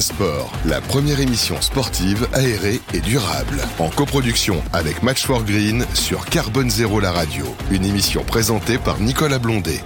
Sport, la première émission sportive aérée et durable. En coproduction avec Match for Green sur Carbone Zéro la radio. Une émission présentée par Nicolas Blondet.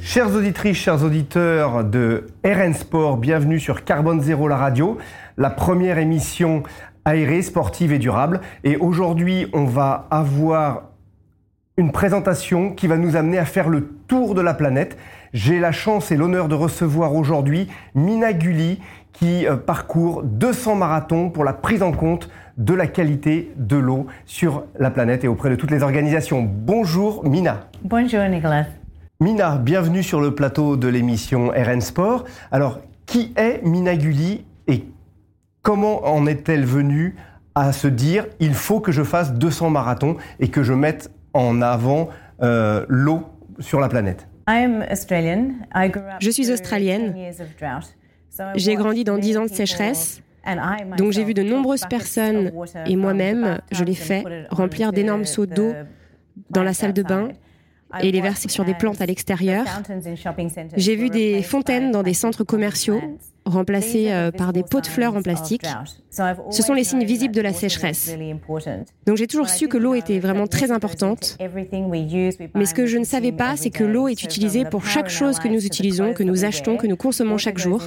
Chères auditrices, chers auditeurs de RN Sport, bienvenue sur Carbone Zéro la radio, la première émission aérée, sportive et durable. Et aujourd'hui, on va avoir une présentation qui va nous amener à faire le tour de la planète. J'ai la chance et l'honneur de recevoir aujourd'hui Mina Gulli qui euh, parcourt 200 marathons pour la prise en compte de la qualité de l'eau sur la planète et auprès de toutes les organisations. Bonjour Mina. Bonjour Nicolas. Mina, bienvenue sur le plateau de l'émission RN Sport. Alors, qui est Mina Gulli et comment en est-elle venue à se dire il faut que je fasse 200 marathons et que je mette en avant euh, l'eau sur la planète? Je suis australienne. J'ai grandi dans 10 ans de sécheresse. Donc j'ai vu de nombreuses personnes, et moi-même, je l'ai fait, remplir d'énormes seaux d'eau dans la salle de bain et les verser sur des plantes à l'extérieur. J'ai vu des fontaines dans des centres commerciaux remplacées euh, par des pots de fleurs en plastique. Ce sont les signes visibles de la sécheresse. Donc j'ai toujours su que l'eau était vraiment très importante. Mais ce que je ne savais pas, c'est que l'eau est utilisée pour chaque chose que nous utilisons, que nous achetons, que nous consommons chaque jour.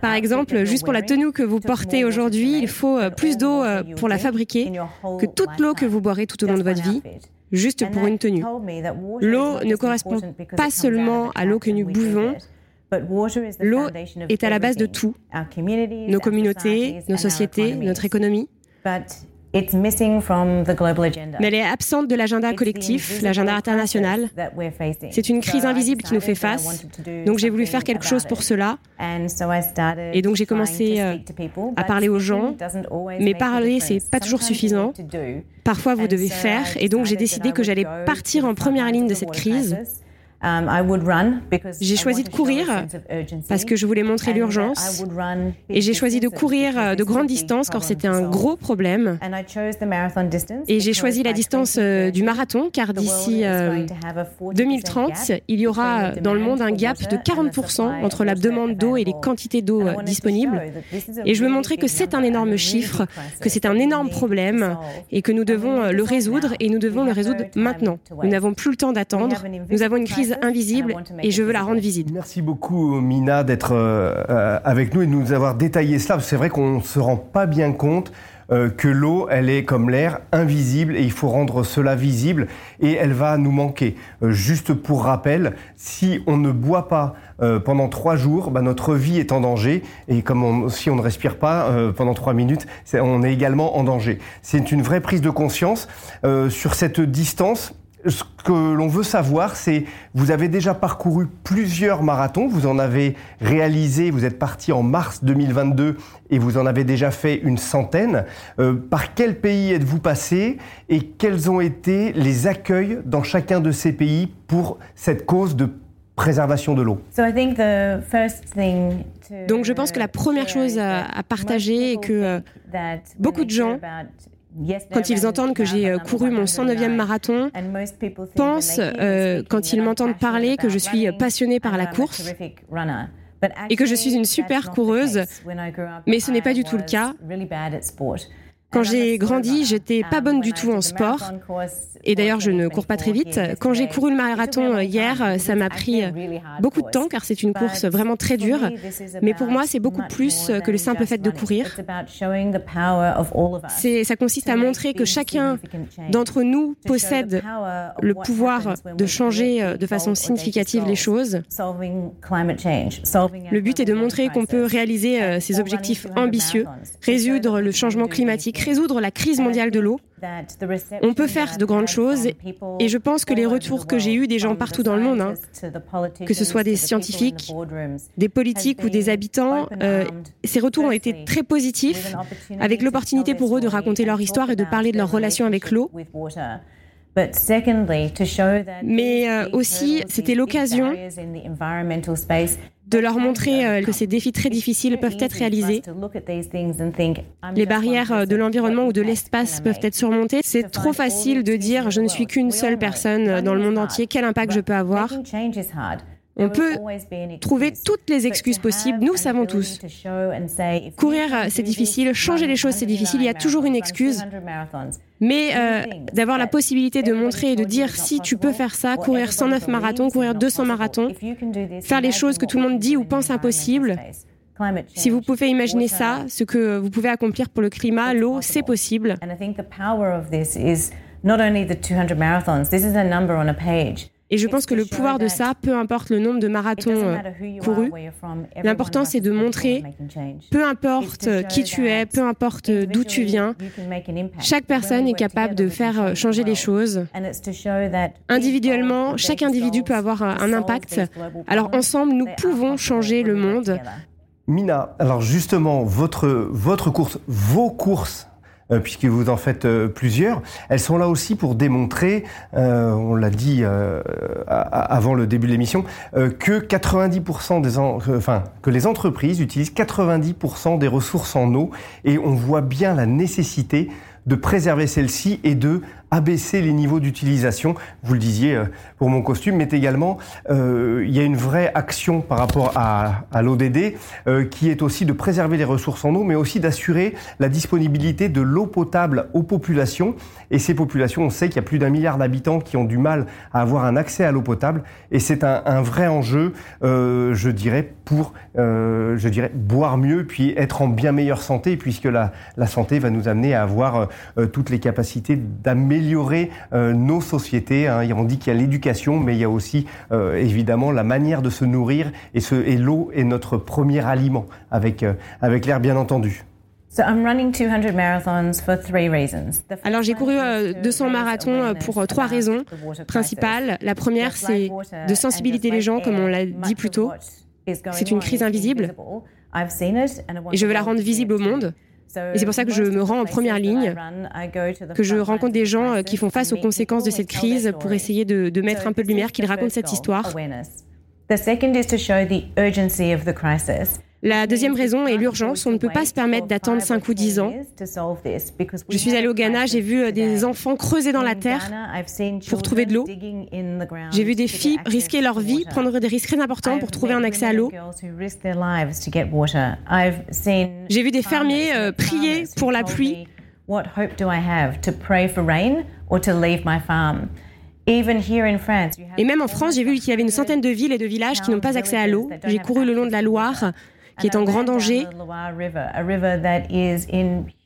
Par exemple, juste pour la tenue que vous portez aujourd'hui, il faut euh, plus d'eau euh, pour la fabriquer que toute l'eau que vous boirez tout au long de votre vie, juste pour une tenue. L'eau ne correspond pas seulement à l'eau que nous buvons, L'eau est à la base de tout, nos communautés, nos sociétés, notre économie. Mais elle est absente de l'agenda collectif, l'agenda international. C'est une crise invisible qui nous fait face. Donc j'ai voulu faire quelque chose pour cela. Et donc j'ai commencé euh, à parler aux gens. Mais parler, c'est pas toujours suffisant. Parfois, vous devez faire. Et donc j'ai décidé que j'allais partir en première ligne de cette crise j'ai choisi de courir parce que je voulais montrer l'urgence et j'ai choisi de courir euh, de grandes distances quand c'était un gros problème. Et j'ai choisi la distance euh, du marathon car d'ici 2030, euh, il y aura dans le monde un gap de 40% entre la demande d'eau et les quantités d'eau disponibles. Et je veux montrer que c'est un énorme chiffre, que c'est un énorme problème et que nous devons le résoudre et nous devons le résoudre maintenant. Nous n'avons plus le temps d'attendre. Nous avons une crise invisible et je veux la rendre visible. Merci beaucoup Mina d'être euh, euh, avec nous et de nous avoir détaillé cela. C'est vrai qu'on ne se rend pas bien compte euh, que l'eau, elle est comme l'air, invisible et il faut rendre cela visible et elle va nous manquer. juste pour rappel, si on ne boit pas pendant trois jours, bah, notre vie est en danger et comme si on ne respire pas pendant trois minutes, on est également en danger. C'est une vraie prise de conscience sur cette distance ce que l'on veut savoir, c'est, vous avez déjà parcouru plusieurs marathons, vous en avez réalisé, vous êtes parti en mars 2022 et vous en avez déjà fait une centaine. Euh, par quel pays êtes-vous passé et quels ont été les accueils dans chacun de ces pays pour cette cause de préservation de l'eau? Donc je pense que la première chose à, partager est que euh, beaucoup de gens quand ils entendent que j'ai euh, couru mon 109e marathon, pensent, euh, quand ils m'entendent parler, que je suis passionnée par la course et que je suis une super coureuse, mais ce n'est pas du tout le cas. Quand j'ai grandi, j'étais pas bonne du tout en sport. Et d'ailleurs, je ne cours pas très vite. Quand j'ai couru le marathon hier, ça m'a pris beaucoup de temps car c'est une course vraiment très dure. Mais pour moi, c'est beaucoup plus que le simple fait de courir. Ça consiste à montrer que chacun d'entre nous possède le pouvoir de changer de façon significative les choses. Le but est de montrer qu'on peut réaliser euh, ces objectifs ambitieux, résoudre le changement climatique, résoudre la crise mondiale de l'eau. On peut faire de grandes choses et je pense que les retours que j'ai eus des gens partout dans le monde, hein, que ce soit des scientifiques, des politiques ou des habitants, euh, ces retours ont été très positifs, avec l'opportunité pour eux de raconter leur histoire et de parler de leur relation avec l'eau. Mais euh, aussi, c'était l'occasion de leur montrer euh, que ces défis très difficiles peuvent être réalisés. Les barrières euh, de l'environnement ou de l'espace peuvent être surmontées. C'est trop facile de dire je ne suis qu'une seule personne dans le monde entier, quel impact je peux avoir. On peut trouver toutes les excuses possibles, nous savons tous. Courir, euh, c'est difficile, changer les choses, c'est difficile, il y a toujours une excuse. Mais euh, d'avoir la possibilité de montrer et de dire si tu peux faire ça, courir 109 marathons, courir 200 marathons, faire les choses que tout le monde dit ou pense impossibles, si vous pouvez imaginer ça, ce que vous pouvez accomplir pour le climat, l'eau, c'est possible. Et je pense que le pouvoir de ça, peu importe le nombre de marathons euh, courus, l'important c'est de montrer, peu importe qui tu es, peu importe d'où tu viens, chaque personne est capable de faire euh, changer les choses. Individuellement, chaque individu peut avoir un impact. Alors ensemble, nous pouvons changer le monde. Mina, alors justement, votre, votre course, vos courses euh, puisque vous en faites euh, plusieurs. Elles sont là aussi pour démontrer, euh, on l'a dit avant le début de l'émission, que 90% des, enfin, que les entreprises utilisent 90% des ressources en eau, et on voit bien la nécessité de préserver celle-ci et de abaisser les niveaux d'utilisation. Vous le disiez euh, pour mon costume, mais également euh, il y a une vraie action par rapport à, à l'ODD euh, qui est aussi de préserver les ressources en eau, mais aussi d'assurer la disponibilité de l'eau potable aux populations. Et ces populations, on sait qu'il y a plus d'un milliard d'habitants qui ont du mal à avoir un accès à l'eau potable, et c'est un, vrai enjeu, je dirais, pour, je dirais, boire mieux, puis être en bien meilleure santé, puisque la, santé va nous amener à avoir toutes les capacités d'améliorer améliorer euh, nos sociétés. Hein. On dit qu'il y a l'éducation, mais il y a aussi euh, évidemment la manière de se nourrir et, ce, et l'eau est notre premier aliment, avec, euh, avec l'air bien entendu. Alors j'ai couru 200 marathons pour trois raisons principales. La première, c'est de sensibiliser les gens, comme on l'a dit plus tôt. C'est une crise invisible et je veux la rendre visible au monde. Et c'est pour ça que je me rends en première ligne, que je rencontre des gens euh, qui font face aux conséquences de cette crise pour essayer de, de mettre un peu de lumière, qu'ils racontent cette histoire. La deuxième raison est l'urgence. On ne peut pas se permettre d'attendre 5 ou 10 ans. Je suis allée au Ghana, j'ai vu euh, des enfants creuser dans la terre pour trouver de l'eau. J'ai vu des filles risquer leur vie, prendre des risques très importants pour trouver un accès à l'eau. J'ai vu des fermiers euh, prier pour la pluie. Et même en France, j'ai vu qu'il y avait une centaine de villes et de villages qui n'ont pas accès à l'eau. J'ai couru le long de la Loire qui est en grand danger.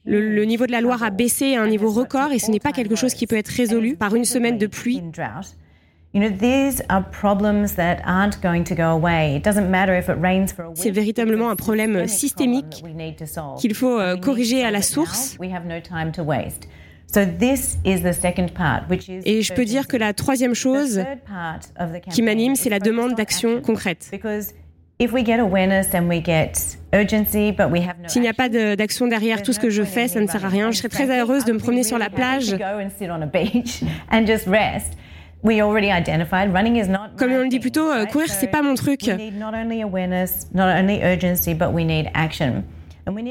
Le, niveau de la Loire a baissé à un niveau record et ce n'est pas quelque chose qui peut être résolu par une semaine de pluie. C'est véritablement un problème systémique qu'il faut euh, corriger à la source. Et je peux dire que la troisième chose qui m'anime, c'est la demande d'action concrète. S'il n'y a pas d'action derrière tout ce que je fais, ça ne sert à rien. Je serais très heureuse de me promener sur la plage. Comme on le dit plus tôt, euh, courir, c'est pas mon truc.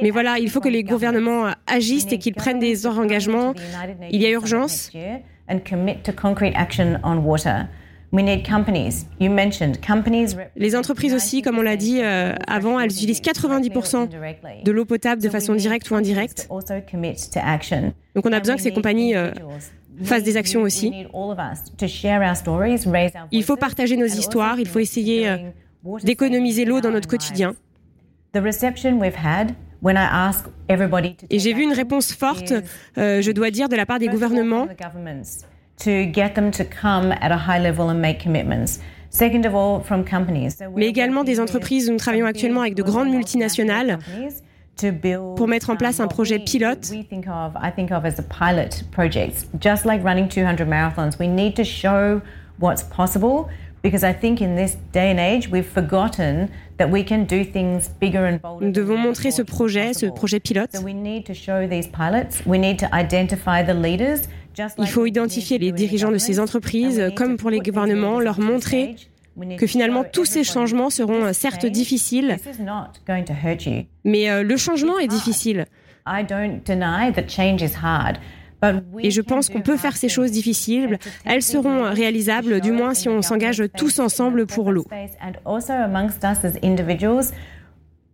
Mais voilà, il faut que les gouvernements agissent et qu'ils prennent des engagements. Il y a urgence. Les entreprises aussi, comme on l'a dit euh, avant, elles utilisent 90% de l'eau potable de façon directe ou indirecte. Donc on a besoin que ces compagnies euh, fassent des actions aussi. Il faut partager nos histoires, il faut essayer euh, d'économiser l'eau dans notre quotidien. Et j'ai vu une réponse forte, je dois dire, de la part des gouvernements mais également des entreprises. Nous travaillons actuellement avec de grandes multinationales pour mettre en place un projet pilote. what's possible because I think in this day and age we've forgotten that we can do things bigger and bolder. Nous devons montrer ce projet, ce projet pilote. Il faut identifier les dirigeants de ces entreprises, comme pour les gouvernements, leur montrer que finalement tous ces changements seront certes difficiles, mais le changement est difficile. Et je pense qu'on peut faire ces choses difficiles. Elles seront réalisables, du moins si on s'engage tous ensemble pour l'eau.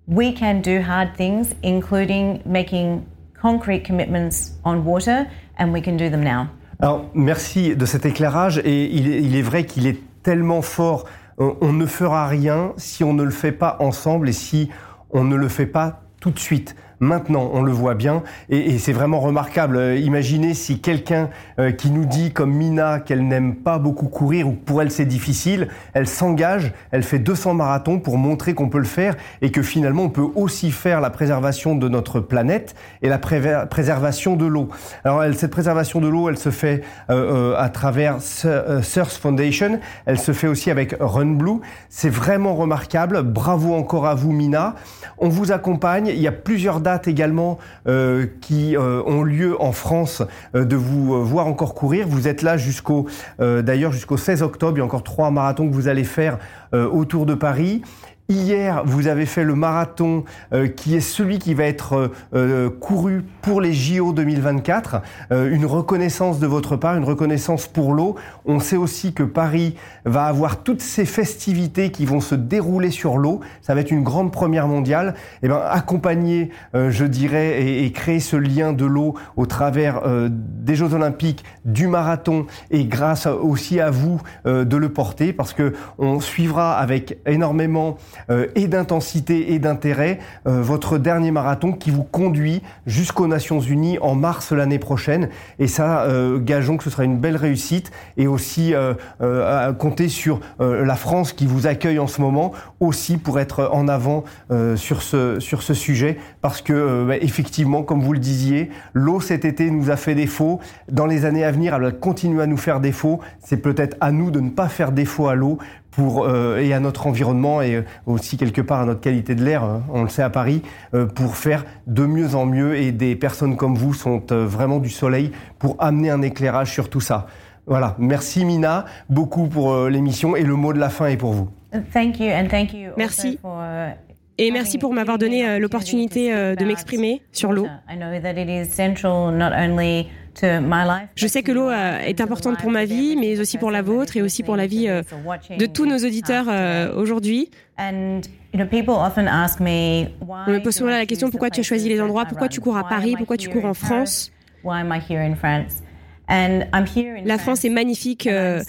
We can do hard things, including making concrete commitments on water, and we can do them now. Alors, merci de cet éclairage. Et il est, vrai qu'il est tellement fort. On ne fera rien si on ne le fait pas ensemble et si on ne le fait pas tout de suite. Maintenant, on le voit bien et, c'est vraiment remarquable. Euh, imaginez si quelqu'un euh, qui nous dit, comme Mina, qu'elle n'aime pas beaucoup courir ou que pour elle c'est difficile, elle s'engage, elle fait 200 marathons pour montrer qu'on peut le faire et que finalement on peut aussi faire la préservation de notre planète et la préservation de l'eau. Alors cette préservation de l'eau, elle se fait euh, à travers Surf Foundation, elle se fait aussi avec Run Blue. C'est vraiment remarquable. Bravo encore à vous, Mina. On vous accompagne. Il y a plusieurs dates également euh, qui euh, ont lieu en France euh, de vous voir encore courir. Vous êtes là jusqu'au d'ailleurs jusqu'au 16 octobre. Il y a encore trois marathons que vous allez faire autour de Paris. Hier, vous avez fait le marathon euh, qui est celui qui va être euh, euh, couru pour les JO 2024. une reconnaissance de votre part, une reconnaissance pour l'eau. On sait aussi que Paris va avoir toutes ces festivités qui vont se dérouler sur l'eau. Ça va être une grande première mondiale. Et eh ben, accompagner, je dirais, et, et, créer ce lien de l'eau au travers des Jeux Olympiques, du marathon, et grâce aussi à vous de le porter, parce que on suivra avec énormément et d'intensité et d'intérêt euh, votre dernier marathon qui vous conduit jusqu'aux Nations Unies en mars l'année prochaine. Et ça, euh, gageons que ce sera une belle réussite et aussi compter sur la France qui vous accueille en ce moment aussi pour être en avant sur ce sur ce sujet parce que bah, effectivement, comme vous le disiez, l'eau cet été nous a fait défaut. Dans les années à venir, elle va continuer à nous faire défaut. C'est peut-être à nous de ne pas faire défaut à l'eau pour, euh, et à notre environnement et aussi quelque part à notre qualité de l'air, hein, on le sait à Paris, euh, pour faire de mieux en mieux. Et des personnes comme vous sont euh, vraiment du soleil pour amener un éclairage sur tout ça. Voilà, merci Mina beaucoup pour l'émission et le mot de la fin est pour vous. Thank you and thank you merci. Et merci pour m'avoir donné l'opportunité de m'exprimer sur l'eau. Je sais que l'eau euh, est importante pour ma vie, mais aussi pour la vôtre et aussi pour la vie euh, de tous nos auditeurs euh, aujourd'hui. On me pose souvent la question pourquoi tu as choisi les endroits, pourquoi tu cours à Paris, pourquoi tu cours en France? La France est magnifique, elle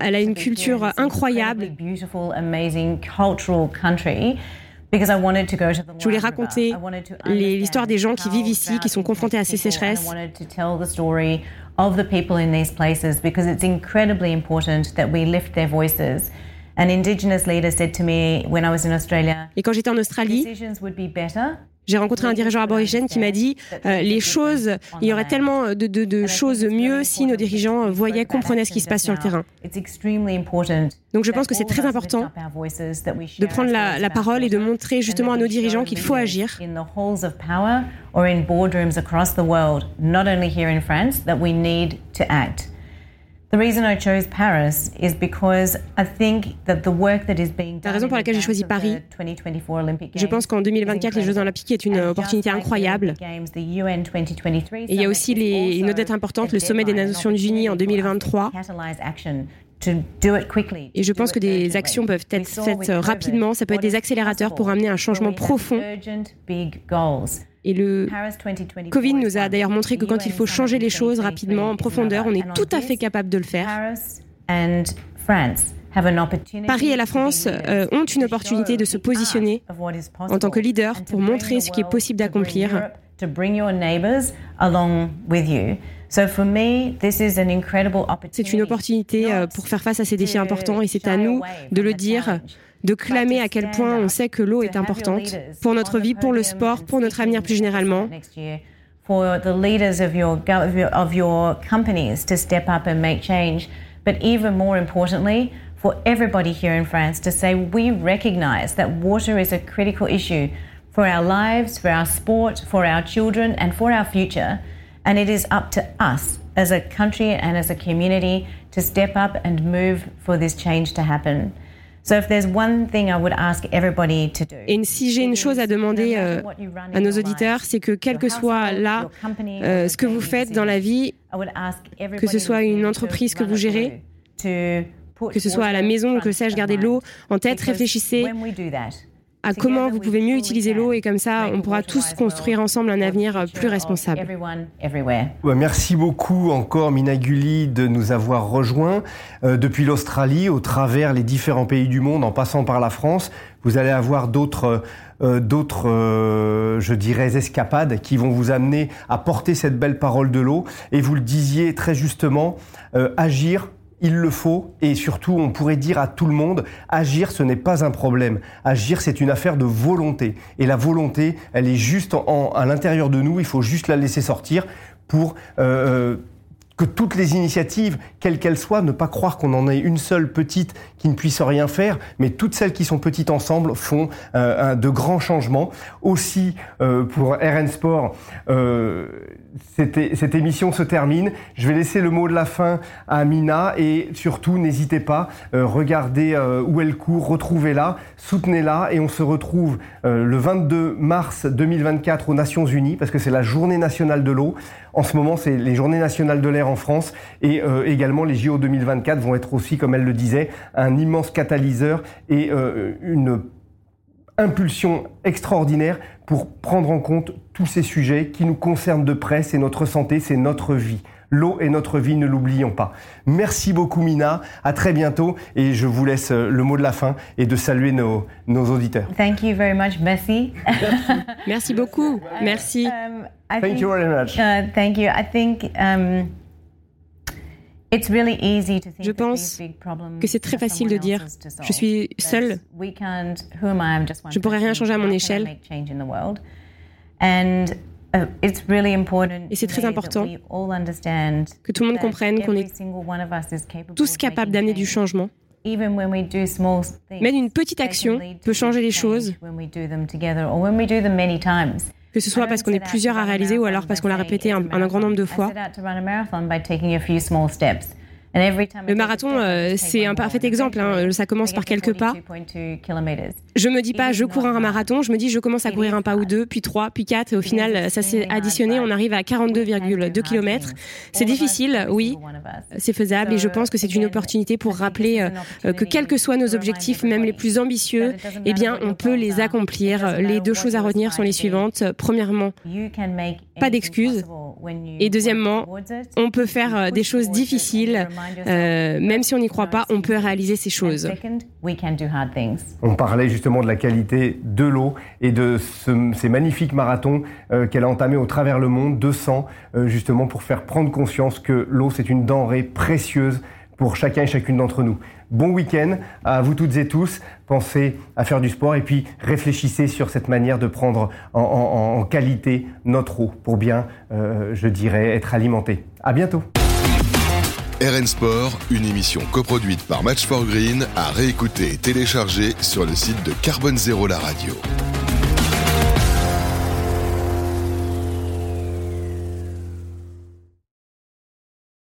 a une culture incroyable. Je voulais raconter l'histoire des gens qui vivent ici, qui sont confrontés à ces sécheresses. of the people in these places because it's incredibly important that we lift their voices. An indigenous leader said to me when I was in Australia, Et quand j'étais en Australie, j'ai rencontré un dirigeant aborigène qui m'a dit euh, les choses, il y aurait tellement de, choses mieux si nos dirigeants voyaient, comprenaient ce qui se passe sur le terrain. Donc je pense que c'est très important de prendre la, la parole et de montrer justement à nos dirigeants qu'il faut agir. La raison pour laquelle j'ai choisi Paris, je pense qu'en 2024, les Jeux Olympiques est une opportunité incroyable. Et il y a aussi les, une autre date importante, le sommet des Nations Unies en 2023. Et je pense que des actions peuvent être faites rapidement, ça peut être des accélérateurs pour amener un changement profond. Et le Covid nous a d'ailleurs montré que quand il faut changer les choses rapidement, en profondeur, on est tout à fait capable de le faire. Paris et la France euh, ont une opportunité de se positionner en tant que leader pour montrer ce qui est possible d'accomplir. C'est une opportunité euh, pour faire face à ces défis importants et c'est à nous de le dire de clamer à quel point on sait que l'eau est importante pour notre vie, pour le sport, pour notre avenir plus généralement. For the leaders of your, of your companies to step up and make change, but even more importantly, for everybody here in France to say we recognize that water is a critical issue for our lives, for our sport, for our children, and for our future. And it is up to us as a country and as a community to step up and move for this change to happen. Et si j'ai une chose à demander euh, à nos auditeurs, c'est que quel que soit là euh, ce que vous faites dans la vie, que ce soit une entreprise que vous gérez, que ce soit à la maison, que sais-je, gardez l'eau en tête, réfléchissez à comment vous pouvez mieux utiliser l'eau et comme ça, on pourra tous construire ensemble un avenir plus responsable. Merci beaucoup encore Minaguli de nous avoir rejoints euh, depuis l'Australie au travers les différents pays du monde en passant par la France. Vous allez avoir d'autres euh, d'autres, euh, je dirais, escapades qui vont vous amener à porter cette belle parole de l'eau. Et vous le disiez très justement, agir il le faut et surtout on pourrait dire à tout le monde, agir ce n'est pas un problème. Agir c'est une affaire de volonté. Et la volonté, elle est juste à l'intérieur de nous, il faut juste la laisser sortir pour... Euh, euh, que toutes les initiatives, quelles qu'elles soient, ne pas croire qu'on en ait une seule petite qui ne puisse rien faire, mais toutes celles qui sont petites ensemble font euh, de grands changements. Aussi, euh, pour RN Sport, euh, cette, émission se termine. Je vais laisser le mot de la fin à Mina et surtout, n'hésitez pas, regardez où elle court, retrouvez-la, soutenez-la et on se retrouve le 22 mars 2024 aux Nations Unies parce que c'est la journée nationale de l'eau. En ce moment, c'est les journées nationales de l'air en France et euh, également les JO 2024 vont être aussi, comme elle le disait, un immense catalyseur et euh, une impulsion extraordinaire pour prendre en compte tous ces sujets qui nous concernent de près. C'est notre santé, c'est notre vie. L'eau est notre vie, ne l'oublions pas. Merci beaucoup Mina, à très bientôt et je vous laisse euh, le mot de la fin et de saluer nos, nos auditeurs. Thank you very much, Merci. Merci beaucoup. Merci. Um, thank you very much. Uh, thank you. I think um, it's really easy to think je pense que c'est très facile de dire je suis seule, je ne pourrais rien changer à mon échelle. Et c'est très important que tout le monde comprenne qu'on est tous capables d'amener du changement. Mais une petite action peut changer les choses que ce soit parce qu'on est plusieurs à réaliser ou alors parce qu'on l'a répété un, un, grand nombre de fois. Le marathon, euh, c'est un parfait exemple. Hein. Ça commence par quelques pas. Je me dis pas, je cours un marathon. Je me dis, je commence à courir un pas ou deux, puis trois, puis quatre. Et au final, ça s'est additionné. On arrive à 42,2 km. C'est difficile, oui. C'est faisable. Et je pense que c'est une opportunité pour rappeler euh, que quels que soient nos objectifs, même les plus ambitieux, eh bien, on peut les accomplir. Les deux choses à retenir sont les suivantes. Premièrement, pas d'excuses. Et deuxièmement, on peut faire euh, des choses difficiles euh, même si on n'y croit pas, on peut réaliser ces choses. On parlait justement de la qualité de l'eau et de ces magnifiques marathons euh, qu'elle a entamés au travers le monde, 200, euh, justement pour faire prendre conscience que l'eau, c'est une denrée précieuse pour chacun et chacune d'entre nous. Bon week-end à vous toutes et tous. Pensez à faire du sport et puis réfléchissez sur cette manière de prendre en, qualité notre eau pour bien, je dirais, être alimenté. À bientôt. RN Sport, une émission coproduite par Match for Green, à réécouter et télécharger sur le site de Carbone Zéro la radio.